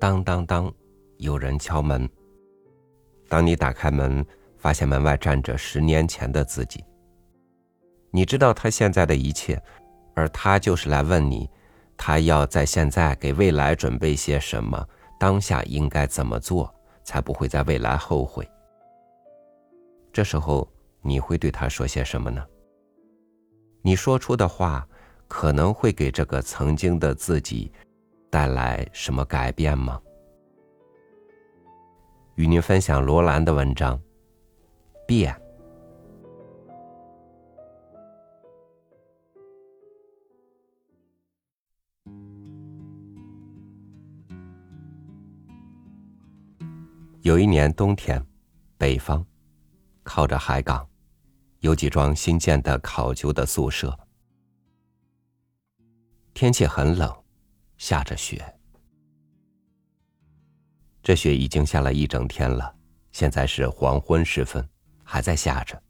当当当，有人敲门。当你打开门，发现门外站着十年前的自己。你知道他现在的一切，而他就是来问你，他要在现在给未来准备些什么，当下应该怎么做，才不会在未来后悔。这时候你会对他说些什么呢？你说出的话，可能会给这个曾经的自己带来什么改变吗？与您分享罗兰的文章，《变》。有一年冬天，北方，靠着海港，有几幢新建的考究的宿舍。天气很冷，下着雪。这雪已经下了一整天了，现在是黄昏时分，还在下着。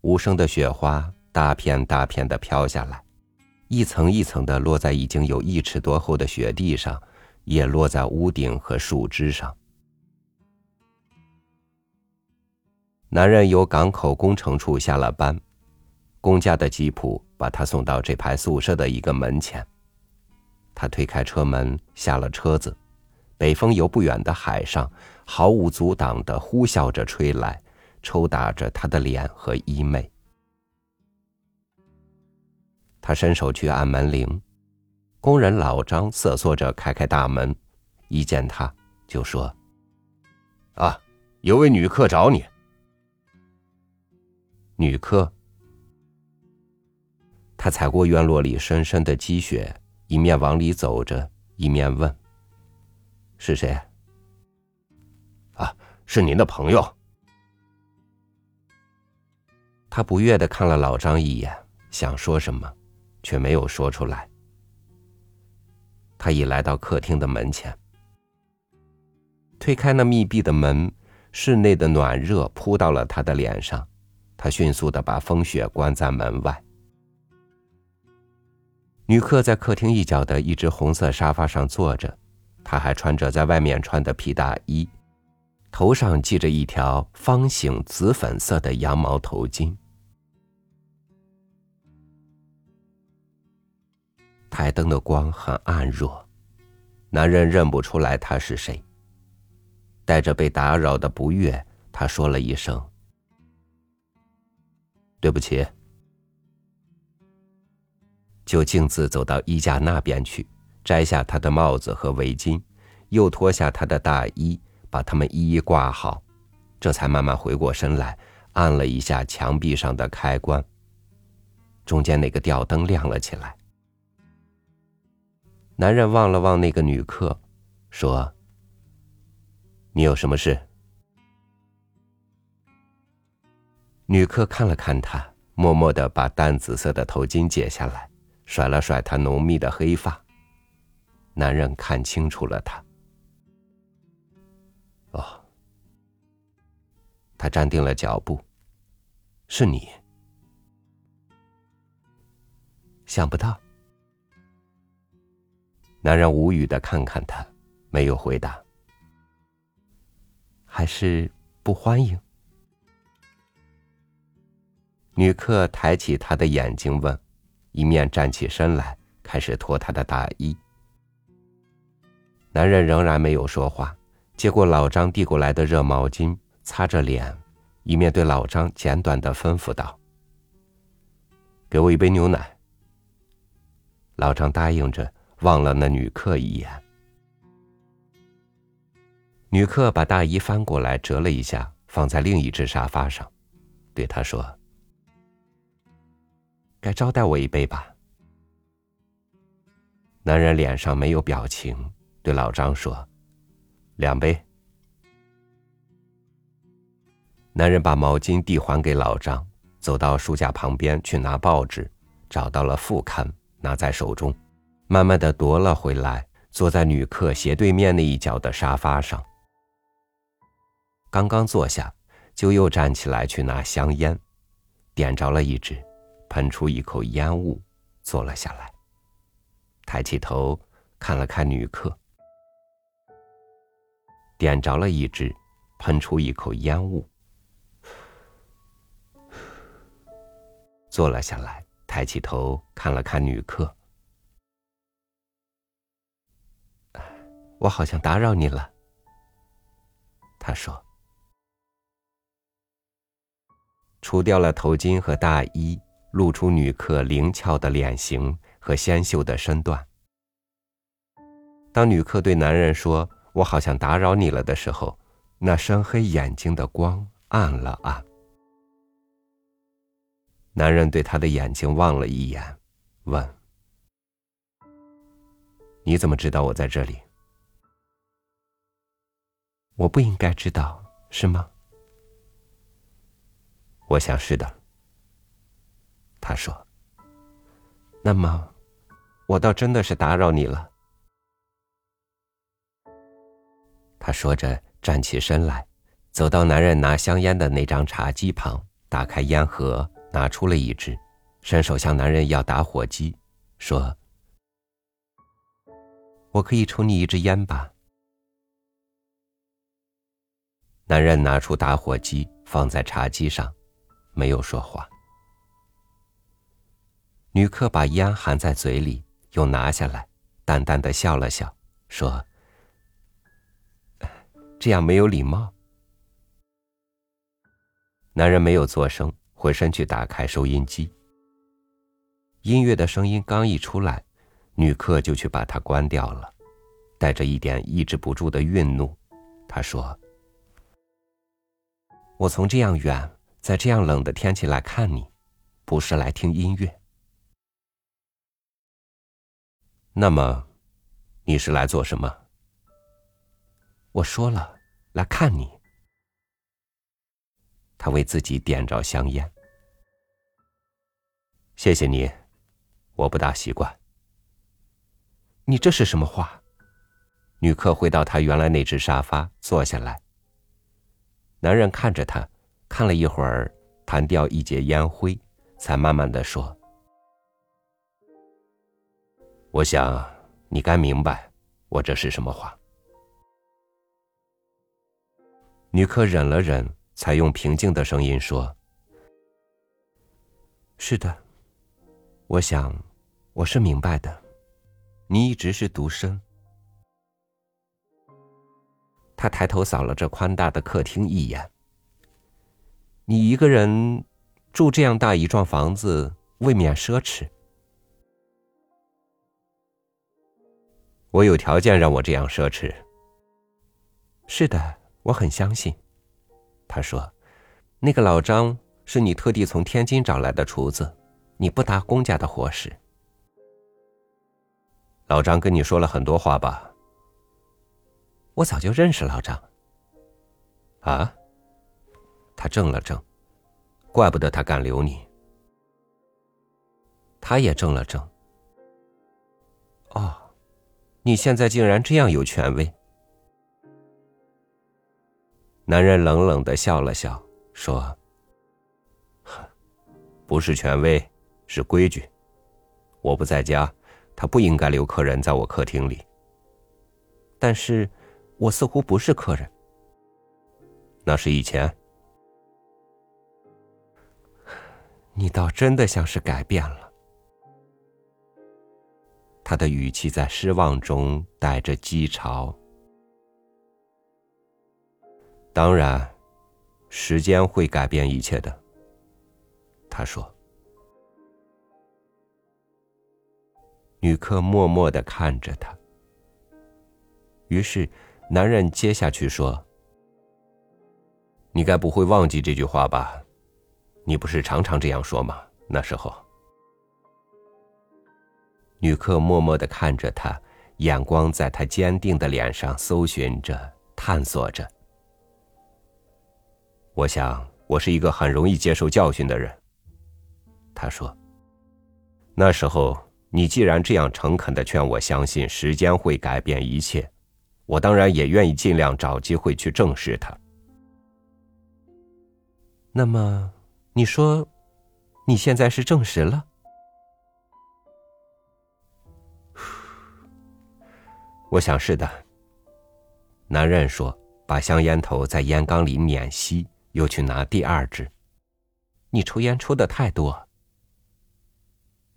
无声的雪花大片大片的飘下来，一层一层的落在已经有一尺多厚的雪地上，也落在屋顶和树枝上。男人由港口工程处下了班，公家的吉普把他送到这排宿舍的一个门前。他推开车门，下了车子。北风由不远的海上毫无阻挡的呼啸着吹来，抽打着他的脸和衣袂。他伸手去按门铃，工人老张瑟缩着开开大门，一见他就说：“啊，有位女客找你。”女客。他踩过院落里深深的积雪，一面往里走着，一面问。是谁？啊，是您的朋友。他不悦的看了老张一眼，想说什么，却没有说出来。他已来到客厅的门前，推开那密闭的门，室内的暖热扑到了他的脸上，他迅速的把风雪关在门外。女客在客厅一角的一只红色沙发上坐着。他还穿着在外面穿的皮大衣，头上系着一条方形紫粉色的羊毛头巾。台灯的光很暗弱，男人认不出来他是谁。带着被打扰的不悦，他说了一声：“对不起。”就径自走到衣架那边去。摘下他的帽子和围巾，又脱下他的大衣，把他们一一挂好，这才慢慢回过身来，按了一下墙壁上的开关。中间那个吊灯亮了起来。男人望了望那个女客，说：“你有什么事？”女客看了看他，默默的把淡紫色的头巾解下来，甩了甩他浓密的黑发。男人看清楚了他。哦，他站定了脚步。是你。想不到。男人无语的看看他，没有回答。还是不欢迎？女客抬起他的眼睛问，一面站起身来，开始脱他的大衣。男人仍然没有说话，接过老张递过来的热毛巾，擦着脸，一面对老张简短的吩咐道：“给我一杯牛奶。”老张答应着，望了那女客一眼。女客把大衣翻过来折了一下，放在另一只沙发上，对他说：“该招待我一杯吧。”男人脸上没有表情。对老张说：“两杯。”男人把毛巾递还给老张，走到书架旁边去拿报纸，找到了副刊，拿在手中，慢慢的夺了回来，坐在女客斜对面那一角的沙发上。刚刚坐下，就又站起来去拿香烟，点着了一支，喷出一口烟雾，坐了下来，抬起头看了看女客。点着了一支，喷出一口烟雾，坐了下来，抬起头看了看女客。我好像打扰你了，他说。除掉了头巾和大衣，露出女客灵巧的脸型和纤秀的身段。当女客对男人说：“我好像打扰你了”的时候，那深黑眼睛的光暗了暗。男人对她的眼睛望了一眼，问：“你怎么知道我在这里？”我不应该知道，是吗？我想是的。他说：“那么，我倒真的是打扰你了。”他说着，站起身来，走到男人拿香烟的那张茶几旁，打开烟盒，拿出了一支，伸手向男人要打火机，说：“我可以抽你一支烟吧。”男人拿出打火机，放在茶几上，没有说话。女客把烟含在嘴里，又拿下来，淡淡的笑了笑，说：“这样没有礼貌。”男人没有作声，回身去打开收音机。音乐的声音刚一出来，女客就去把它关掉了，带着一点抑制不住的愠怒，她说。我从这样远，在这样冷的天气来看你，不是来听音乐。那么，你是来做什么？我说了，来看你。他为自己点着香烟。谢谢你，我不大习惯。你这是什么话？女客回到她原来那只沙发，坐下来。男人看着他，看了一会儿，弹掉一截烟灰，才慢慢的说：“我想你该明白，我这是什么话。”女客忍了忍，才用平静的声音说：“是的，我想我是明白的，你一直是独生。”他抬头扫了这宽大的客厅一眼。你一个人住这样大一幢房子，未免奢侈。我有条件让我这样奢侈。是的，我很相信。他说：“那个老张是你特地从天津找来的厨子，你不搭公家的伙食。”老张跟你说了很多话吧？我早就认识老张。啊？他怔了怔，怪不得他敢留你。他也怔了怔。哦，你现在竟然这样有权威。男人冷冷的笑了笑，说：“不是权威，是规矩。我不在家，他不应该留客人在我客厅里。但是。”我似乎不是客人。那是以前。你倒真的像是改变了。他的语气在失望中带着讥嘲。当然，时间会改变一切的。他说。女客默默的看着他。于是。男人接下去说：“你该不会忘记这句话吧？你不是常常这样说吗？那时候。”女客默默的看着他，眼光在他坚定的脸上搜寻着、探索着。我想，我是一个很容易接受教训的人。他说：“那时候，你既然这样诚恳的劝我相信时间会改变一切。”我当然也愿意尽量找机会去证实它。那么，你说，你现在是证实了？我想是的。男人说，把香烟头在烟缸里碾熄，又去拿第二支。你抽烟抽的太多。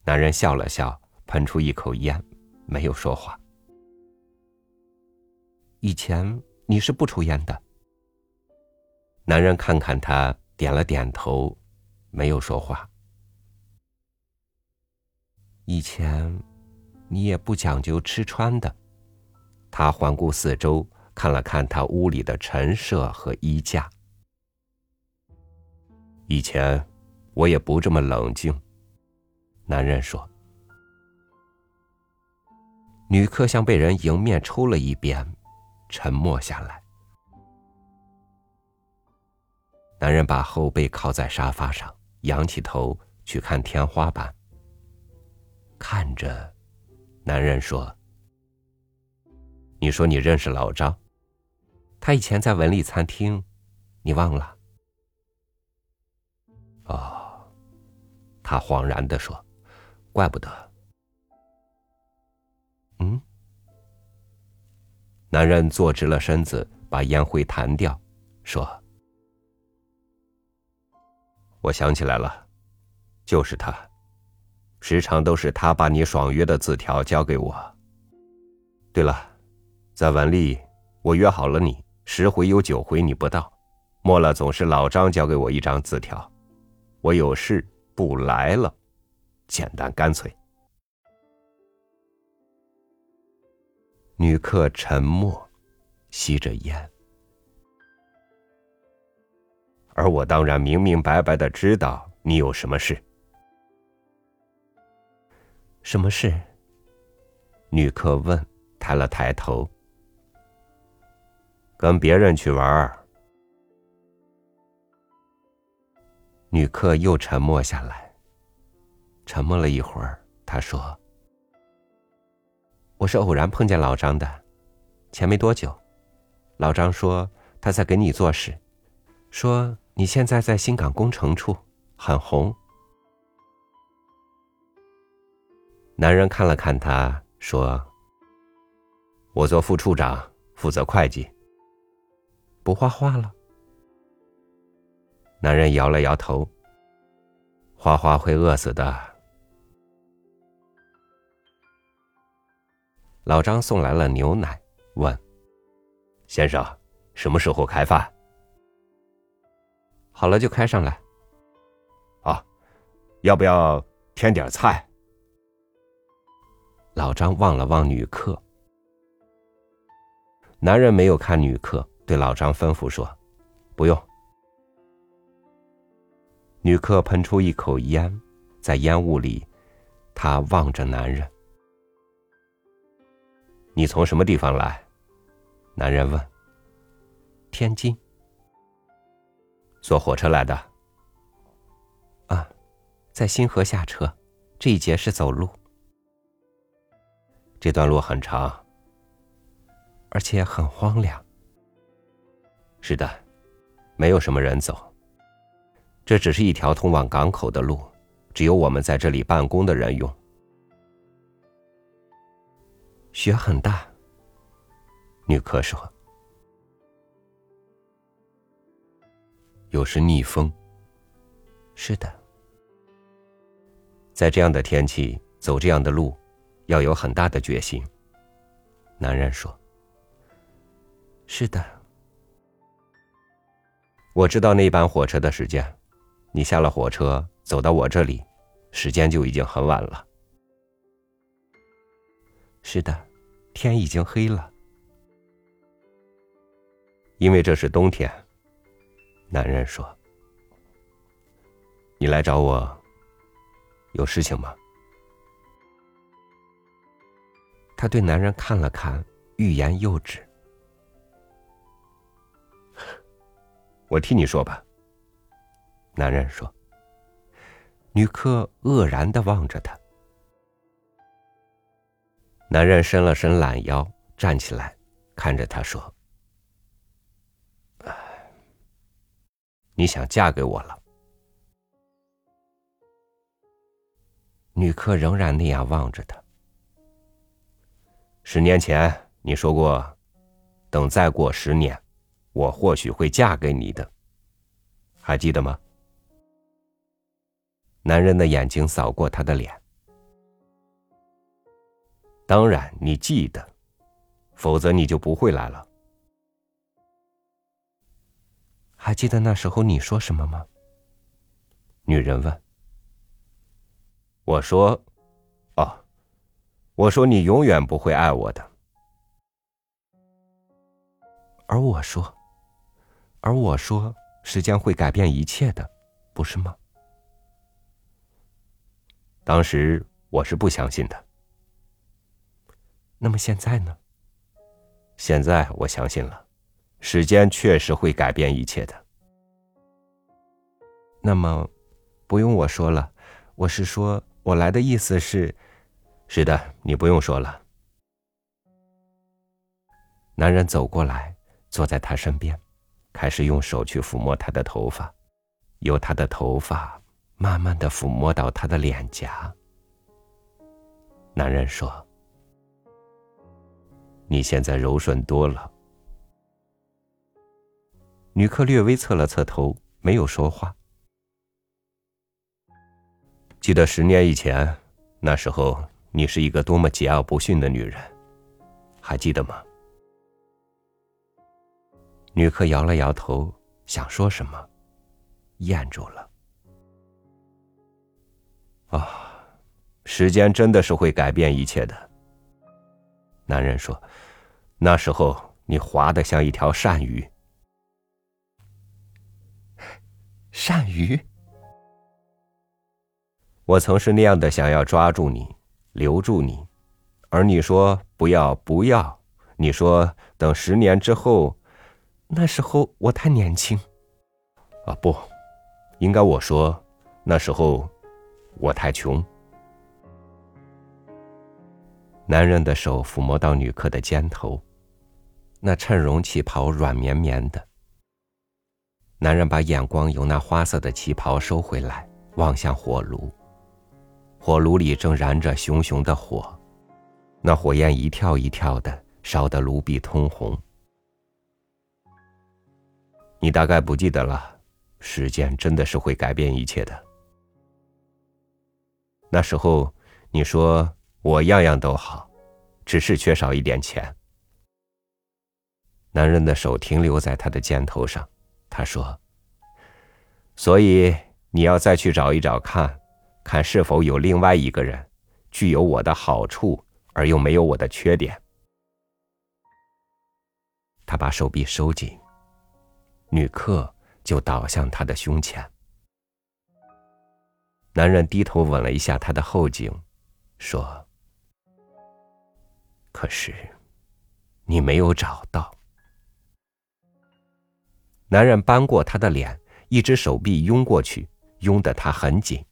男人笑了笑，喷出一口烟，没有说话。以前你是不抽烟的。男人看看他，点了点头，没有说话。以前，你也不讲究吃穿的。他环顾四周，看了看他屋里的陈设和衣架。以前，我也不这么冷静。男人说。女客像被人迎面抽了一鞭，沉默下来。男人把后背靠在沙发上，仰起头去看天花板。看着，男人说：“你说你认识老张？他以前在文丽餐厅，你忘了？”哦，他恍然的说：“怪不得。”嗯。男人坐直了身子，把烟灰弹掉，说：“我想起来了，就是他。”时常都是他把你爽约的字条交给我。对了，在文丽，我约好了你，十回有九回你不到，末了总是老张交给我一张字条，我有事不来了，简单干脆。女客沉默，吸着烟，而我当然明明白白的知道你有什么事。什么事？女客问，抬了抬头。跟别人去玩。女客又沉默下来。沉默了一会儿，她说：“我是偶然碰见老张的，前没多久，老张说他在给你做事，说你现在在新港工程处很红。”男人看了看他，说：“我做副处长，负责会计。不画画了。”男人摇了摇头：“画画会饿死的。”老张送来了牛奶，问：“先生，什么时候开饭？”好了就开上来。啊，要不要添点菜？老张望了望女客，男人没有看女客，对老张吩咐说：“不用。”女客喷出一口烟，在烟雾里，她望着男人：“你从什么地方来？”男人问。“天津。”坐火车来的。啊，在新河下车，这一节是走路。这段路很长，而且很荒凉。是的，没有什么人走。这只是一条通往港口的路，只有我们在这里办公的人用。雪很大，女客说。有时逆风。是的，在这样的天气走这样的路。要有很大的决心。男人说：“是的，我知道那班火车的时间。你下了火车走到我这里，时间就已经很晚了。是的，天已经黑了。因为这是冬天。”男人说：“你来找我，有事情吗？”他对男人看了看，欲言又止。我替你说吧。男人说。女客愕然的望着他。男人伸了伸懒腰，站起来，看着他说：“你想嫁给我了？”女客仍然那样望着他。十年前你说过，等再过十年，我或许会嫁给你的，还记得吗？男人的眼睛扫过他的脸。当然，你记得，否则你就不会来了。还记得那时候你说什么吗？女人问。我说：“哦，我说你永远不会爱我的。”而我说。而我说，时间会改变一切的，不是吗？当时我是不相信的。那么现在呢？现在我相信了，时间确实会改变一切的。那么，不用我说了，我是说，我来的意思是，是的，你不用说了。男人走过来，坐在他身边。开始用手去抚摸她的头发，由她的头发慢慢的抚摸到她的脸颊。男人说：“你现在柔顺多了。”女客略微侧了侧头，没有说话。记得十年以前，那时候你是一个多么桀骜不驯的女人，还记得吗？女客摇了摇头，想说什么，咽住了。啊，时间真的是会改变一切的。男人说：“那时候你滑得像一条鳝鱼。”鳝鱼。我曾是那样的想要抓住你，留住你，而你说不要不要，你说等十年之后。那时候我太年轻，啊不，应该我说，那时候我太穷。男人的手抚摸到女客的肩头，那衬绒旗袍软绵绵的。男人把眼光由那花色的旗袍收回来，望向火炉，火炉里正燃着熊熊的火，那火焰一跳一跳的，烧得炉壁通红。你大概不记得了，时间真的是会改变一切的。那时候你说我样样都好，只是缺少一点钱。男人的手停留在他的肩头上，他说：“所以你要再去找一找看，看是否有另外一个人，具有我的好处而又没有我的缺点。”他把手臂收紧。女客就倒向他的胸前，男人低头吻了一下她的后颈，说：“可是，你没有找到。”男人扳过她的脸，一只手臂拥过去，拥得她很紧，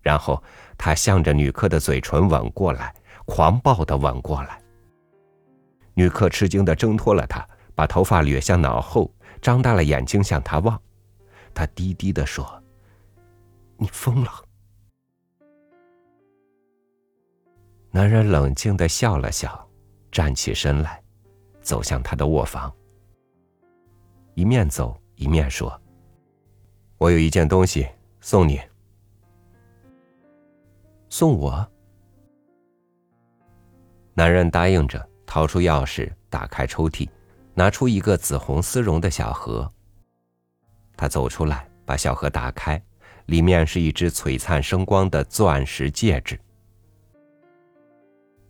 然后他向着女客的嘴唇吻过来，狂暴的吻过来。女客吃惊的挣脱了他，把头发掠向脑后。张大了眼睛向他望，他低低的说：“你疯了。”男人冷静的笑了笑，站起身来，走向他的卧房。一面走一面说：“我有一件东西送你。”送我。男人答应着，掏出钥匙，打开抽屉。拿出一个紫红丝绒的小盒。他走出来，把小盒打开，里面是一只璀璨生光的钻石戒指。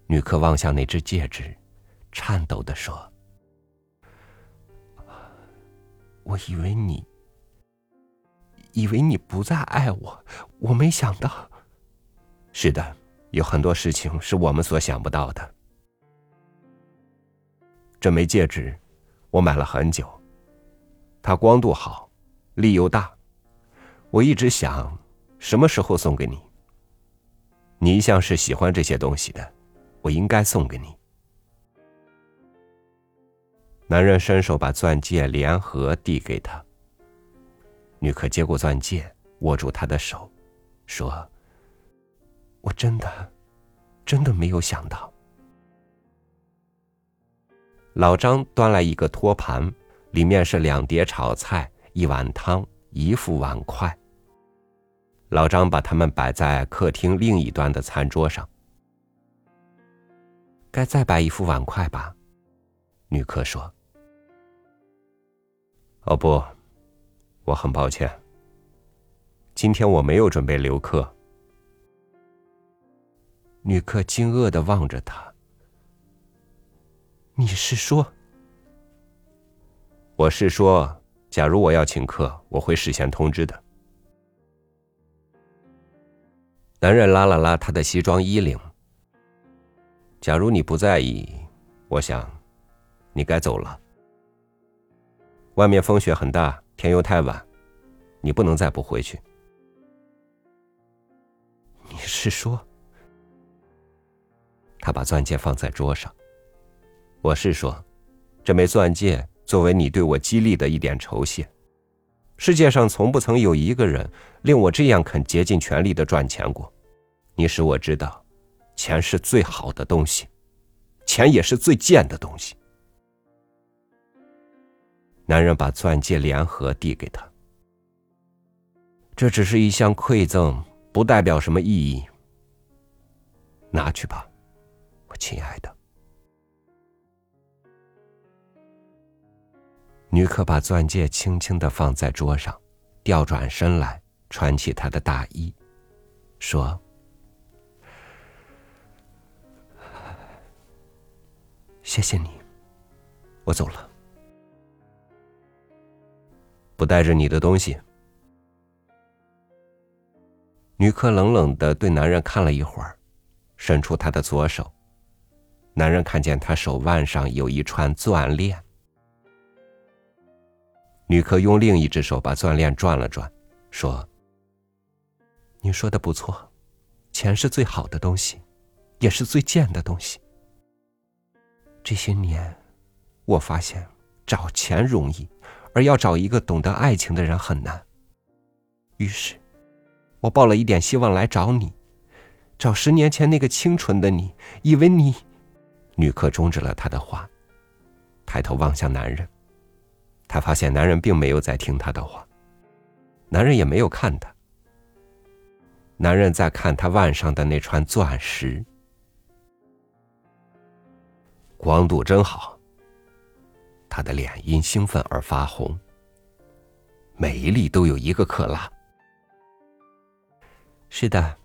女客望向那只戒指，颤抖的说：“我以为你，以为你不再爱我，我没想到。是的，有很多事情是我们所想不到的。这枚戒指。”我买了很久，它光度好，力又大。我一直想，什么时候送给你？你一向是喜欢这些东西的，我应该送给你。男人伸手把钻戒连盒递给他。女客接过钻戒，握住他的手，说：“我真的，真的没有想到。”老张端来一个托盘，里面是两碟炒菜、一碗汤、一副碗筷。老张把它们摆在客厅另一端的餐桌上。该再摆一副碗筷吧，女客说。哦不，我很抱歉。今天我没有准备留客。女客惊愕的望着他。你是说？我是说，假如我要请客，我会事先通知的。男人拉了拉他的西装衣领。假如你不在意，我想，你该走了。外面风雪很大，天又太晚，你不能再不回去。你是说？他把钻戒放在桌上。我是说，这枚钻戒作为你对我激励的一点酬谢。世界上从不曾有一个人令我这样肯竭尽全力的赚钱过。你使我知道，钱是最好的东西，钱也是最贱的东西。男人把钻戒连盒递给他，这只是一项馈赠，不代表什么意义。拿去吧，我亲爱的。女客把钻戒轻轻的放在桌上，调转身来，穿起她的大衣，说：“谢谢你，我走了。”不带着你的东西。女客冷冷的对男人看了一会儿，伸出她的左手。男人看见她手腕上有一串钻链。女客用另一只手把钻链转了转，说：“你说的不错，钱是最好的东西，也是最贱的东西。这些年，我发现找钱容易。”而要找一个懂得爱情的人很难。于是，我抱了一点希望来找你，找十年前那个清纯的你，以为你……女客终止了他的话，抬头望向男人。他发现男人并没有在听他的话，男人也没有看他。男人在看他腕上的那串钻石，光度真好。他的脸因兴奋而发红。每一粒都有一个克拉。是的，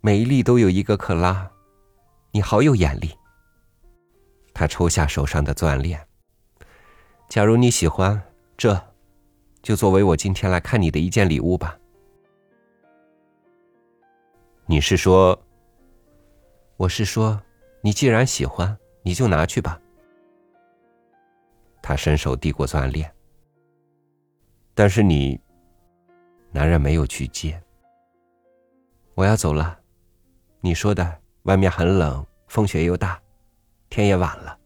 每一粒都有一个克拉。你好有眼力。他抽下手上的钻链。假如你喜欢，这，就作为我今天来看你的一件礼物吧。你是说？我是说，你既然喜欢，你就拿去吧。他伸手递过钻链，但是你，男人没有去接。我要走了，你说的，外面很冷，风雪又大，天也晚了。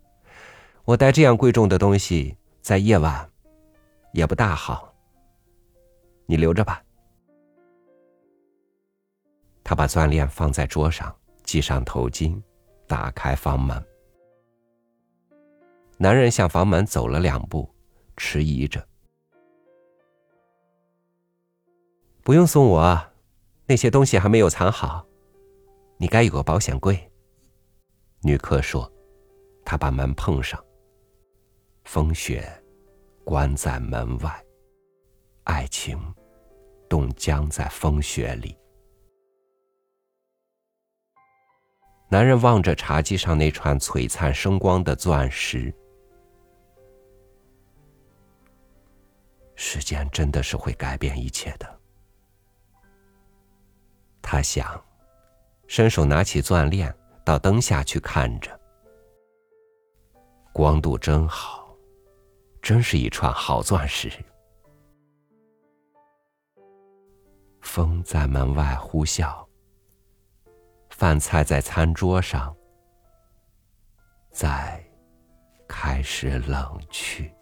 我带这样贵重的东西在夜晚，也不大好。你留着吧。他把钻链放在桌上，系上头巾，打开房门。男人向房门走了两步，迟疑着。不用送我，那些东西还没有藏好。你该有个保险柜。女客说：“她把门碰上。风雪关在门外，爱情冻僵在风雪里。”男人望着茶几上那串璀璨生光的钻石。时间真的是会改变一切的，他想，伸手拿起钻链，到灯下去看着，光度真好，真是一串好钻石。风在门外呼啸，饭菜在餐桌上，在开始冷去。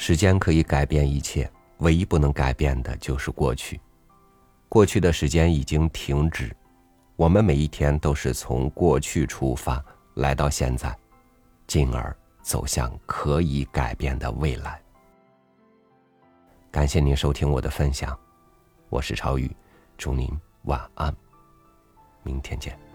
时间可以改变一切，唯一不能改变的就是过去。过去的时间已经停止，我们每一天都是从过去出发，来到现在，进而走向可以改变的未来。感谢您收听我的分享，我是超宇，祝您晚安，明天见。